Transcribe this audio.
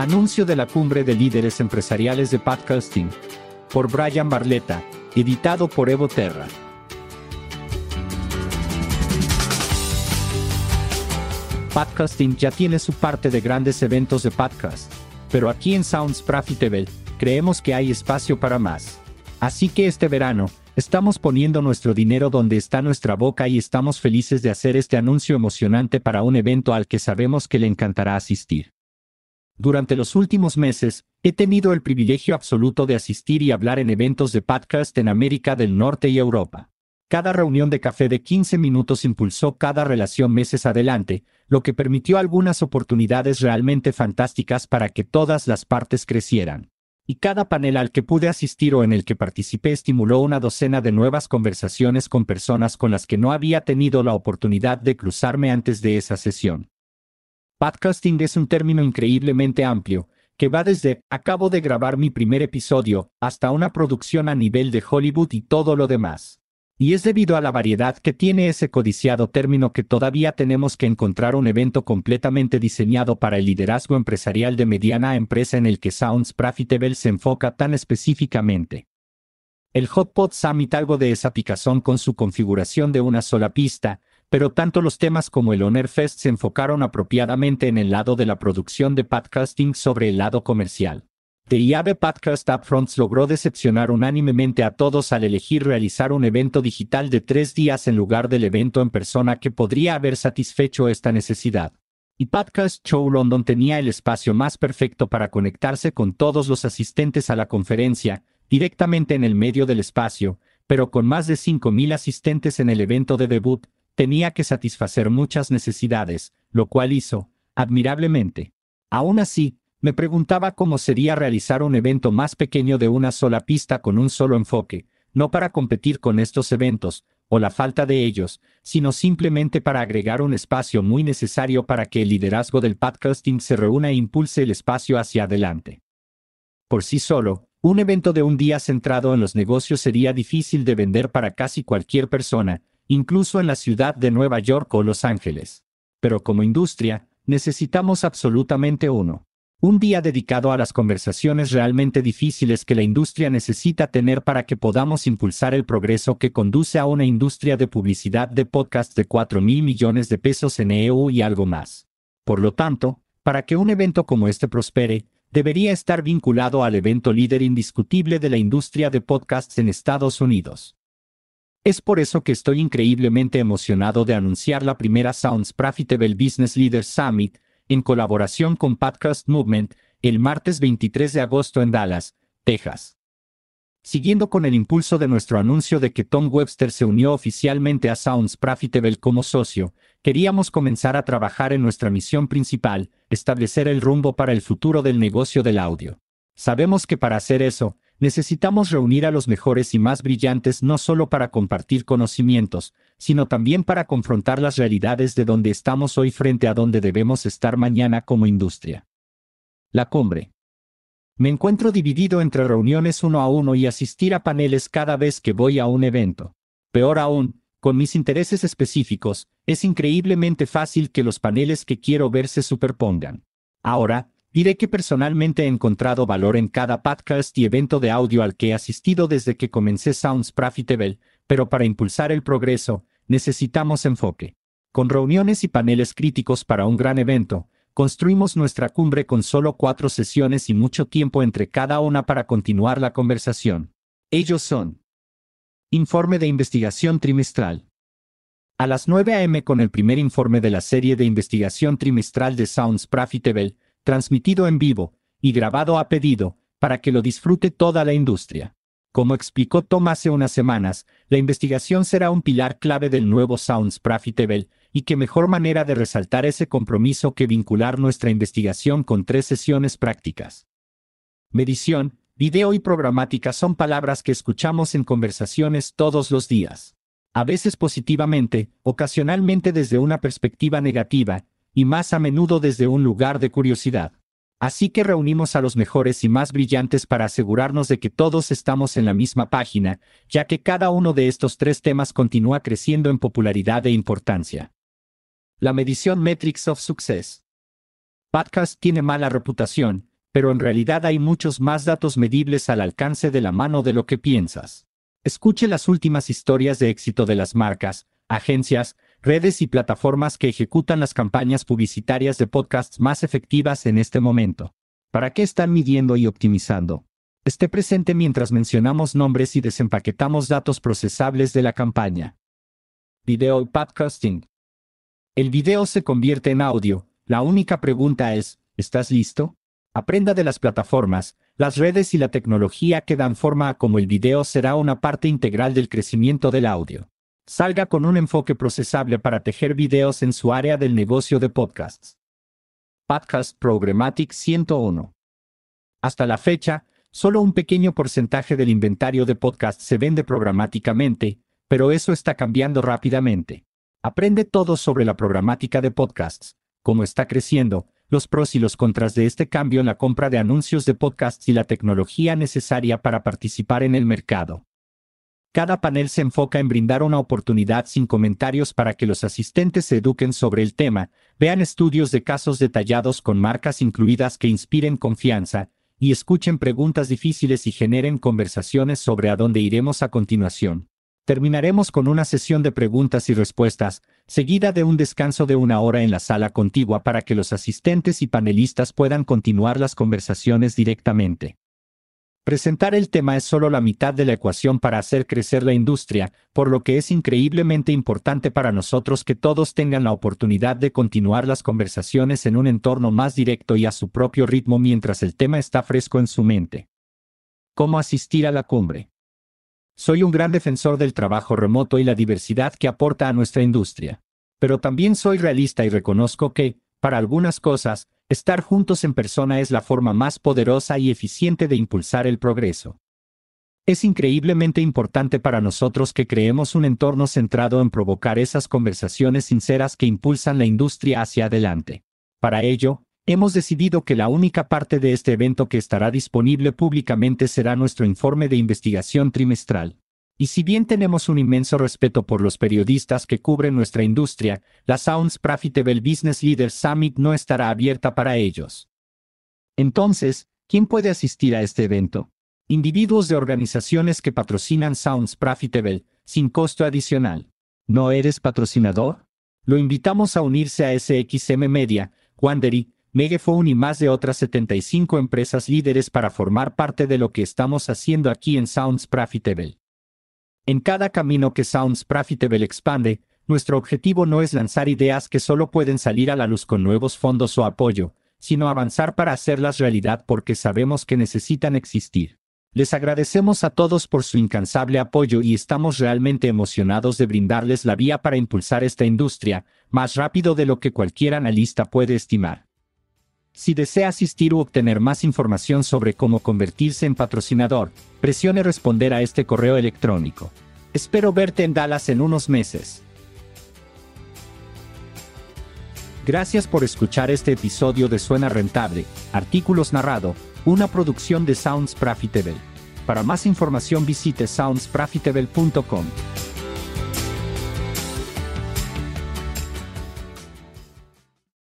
Anuncio de la cumbre de líderes empresariales de podcasting. Por Brian Barletta, editado por Evo Terra. Podcasting ya tiene su parte de grandes eventos de podcast, pero aquí en Sounds Profitable, creemos que hay espacio para más. Así que este verano, estamos poniendo nuestro dinero donde está nuestra boca y estamos felices de hacer este anuncio emocionante para un evento al que sabemos que le encantará asistir. Durante los últimos meses, he tenido el privilegio absoluto de asistir y hablar en eventos de podcast en América del Norte y Europa. Cada reunión de café de 15 minutos impulsó cada relación meses adelante, lo que permitió algunas oportunidades realmente fantásticas para que todas las partes crecieran. Y cada panel al que pude asistir o en el que participé estimuló una docena de nuevas conversaciones con personas con las que no había tenido la oportunidad de cruzarme antes de esa sesión. Podcasting es un término increíblemente amplio, que va desde acabo de grabar mi primer episodio hasta una producción a nivel de Hollywood y todo lo demás. Y es debido a la variedad que tiene ese codiciado término que todavía tenemos que encontrar un evento completamente diseñado para el liderazgo empresarial de mediana empresa en el que Sounds Profitable se enfoca tan específicamente. El Hotpot Summit algo de esa picazón con su configuración de una sola pista, pero tanto los temas como el Honor Fest se enfocaron apropiadamente en el lado de la producción de podcasting sobre el lado comercial. The IAB Podcast Upfronts logró decepcionar unánimemente a todos al elegir realizar un evento digital de tres días en lugar del evento en persona que podría haber satisfecho esta necesidad. Y Podcast Show London tenía el espacio más perfecto para conectarse con todos los asistentes a la conferencia, directamente en el medio del espacio, pero con más de 5.000 asistentes en el evento de debut, tenía que satisfacer muchas necesidades, lo cual hizo, admirablemente. Aún así, me preguntaba cómo sería realizar un evento más pequeño de una sola pista con un solo enfoque, no para competir con estos eventos, o la falta de ellos, sino simplemente para agregar un espacio muy necesario para que el liderazgo del podcasting se reúna e impulse el espacio hacia adelante. Por sí solo, un evento de un día centrado en los negocios sería difícil de vender para casi cualquier persona, incluso en la ciudad de Nueva York o Los Ángeles. Pero como industria, necesitamos absolutamente uno. Un día dedicado a las conversaciones realmente difíciles que la industria necesita tener para que podamos impulsar el progreso que conduce a una industria de publicidad de podcast de 4 mil millones de pesos en EU y algo más. Por lo tanto, para que un evento como este prospere, debería estar vinculado al evento líder indiscutible de la industria de podcasts en Estados Unidos. Es por eso que estoy increíblemente emocionado de anunciar la primera Sounds Profitable Business Leaders Summit, en colaboración con Podcast Movement, el martes 23 de agosto en Dallas, Texas. Siguiendo con el impulso de nuestro anuncio de que Tom Webster se unió oficialmente a Sounds Profitable como socio, queríamos comenzar a trabajar en nuestra misión principal, establecer el rumbo para el futuro del negocio del audio. Sabemos que para hacer eso, necesitamos reunir a los mejores y más brillantes no solo para compartir conocimientos, sino también para confrontar las realidades de donde estamos hoy frente a donde debemos estar mañana como industria. La cumbre. Me encuentro dividido entre reuniones uno a uno y asistir a paneles cada vez que voy a un evento. Peor aún, con mis intereses específicos, es increíblemente fácil que los paneles que quiero ver se superpongan. Ahora, Diré que personalmente he encontrado valor en cada podcast y evento de audio al que he asistido desde que comencé Sounds Profitable, pero para impulsar el progreso, necesitamos enfoque. Con reuniones y paneles críticos para un gran evento, construimos nuestra cumbre con solo cuatro sesiones y mucho tiempo entre cada una para continuar la conversación. Ellos son. Informe de investigación trimestral. A las 9 a.m. con el primer informe de la serie de investigación trimestral de Sounds Profitable, transmitido en vivo y grabado a pedido, para que lo disfrute toda la industria. Como explicó Tom hace unas semanas, la investigación será un pilar clave del nuevo Sounds Profitable, y qué mejor manera de resaltar ese compromiso que vincular nuestra investigación con tres sesiones prácticas. Medición, video y programática son palabras que escuchamos en conversaciones todos los días. A veces positivamente, ocasionalmente desde una perspectiva negativa, y más a menudo desde un lugar de curiosidad. Así que reunimos a los mejores y más brillantes para asegurarnos de que todos estamos en la misma página, ya que cada uno de estos tres temas continúa creciendo en popularidad e importancia. La medición Metrics of Success. Podcast tiene mala reputación, pero en realidad hay muchos más datos medibles al alcance de la mano de lo que piensas. Escuche las últimas historias de éxito de las marcas, agencias, redes y plataformas que ejecutan las campañas publicitarias de podcasts más efectivas en este momento. ¿Para qué están midiendo y optimizando? Esté presente mientras mencionamos nombres y desempaquetamos datos procesables de la campaña. Video y podcasting. El video se convierte en audio. La única pregunta es, ¿estás listo? Aprenda de las plataformas, las redes y la tecnología que dan forma a cómo el video será una parte integral del crecimiento del audio. Salga con un enfoque procesable para tejer videos en su área del negocio de podcasts. Podcast Programmatic 101. Hasta la fecha, solo un pequeño porcentaje del inventario de podcasts se vende programáticamente, pero eso está cambiando rápidamente. Aprende todo sobre la programática de podcasts, cómo está creciendo, los pros y los contras de este cambio en la compra de anuncios de podcasts y la tecnología necesaria para participar en el mercado. Cada panel se enfoca en brindar una oportunidad sin comentarios para que los asistentes se eduquen sobre el tema, vean estudios de casos detallados con marcas incluidas que inspiren confianza, y escuchen preguntas difíciles y generen conversaciones sobre a dónde iremos a continuación. Terminaremos con una sesión de preguntas y respuestas, seguida de un descanso de una hora en la sala contigua para que los asistentes y panelistas puedan continuar las conversaciones directamente. Presentar el tema es solo la mitad de la ecuación para hacer crecer la industria, por lo que es increíblemente importante para nosotros que todos tengan la oportunidad de continuar las conversaciones en un entorno más directo y a su propio ritmo mientras el tema está fresco en su mente. ¿Cómo asistir a la cumbre? Soy un gran defensor del trabajo remoto y la diversidad que aporta a nuestra industria. Pero también soy realista y reconozco que, para algunas cosas, estar juntos en persona es la forma más poderosa y eficiente de impulsar el progreso. Es increíblemente importante para nosotros que creemos un entorno centrado en provocar esas conversaciones sinceras que impulsan la industria hacia adelante. Para ello, hemos decidido que la única parte de este evento que estará disponible públicamente será nuestro informe de investigación trimestral. Y si bien tenemos un inmenso respeto por los periodistas que cubren nuestra industria, la Sounds Profitable Business Leaders Summit no estará abierta para ellos. Entonces, ¿quién puede asistir a este evento? Individuos de organizaciones que patrocinan Sounds Profitable, sin costo adicional. ¿No eres patrocinador? Lo invitamos a unirse a SXM Media, Wandery, Megaphone y más de otras 75 empresas líderes para formar parte de lo que estamos haciendo aquí en Sounds Profitable. En cada camino que Sounds Profitable expande, nuestro objetivo no es lanzar ideas que solo pueden salir a la luz con nuevos fondos o apoyo, sino avanzar para hacerlas realidad porque sabemos que necesitan existir. Les agradecemos a todos por su incansable apoyo y estamos realmente emocionados de brindarles la vía para impulsar esta industria, más rápido de lo que cualquier analista puede estimar. Si desea asistir u obtener más información sobre cómo convertirse en patrocinador, presione responder a este correo electrónico. Espero verte en Dallas en unos meses. Gracias por escuchar este episodio de Suena Rentable, Artículos Narrado, una producción de Sounds Profitable. Para más información visite soundsprofitable.com.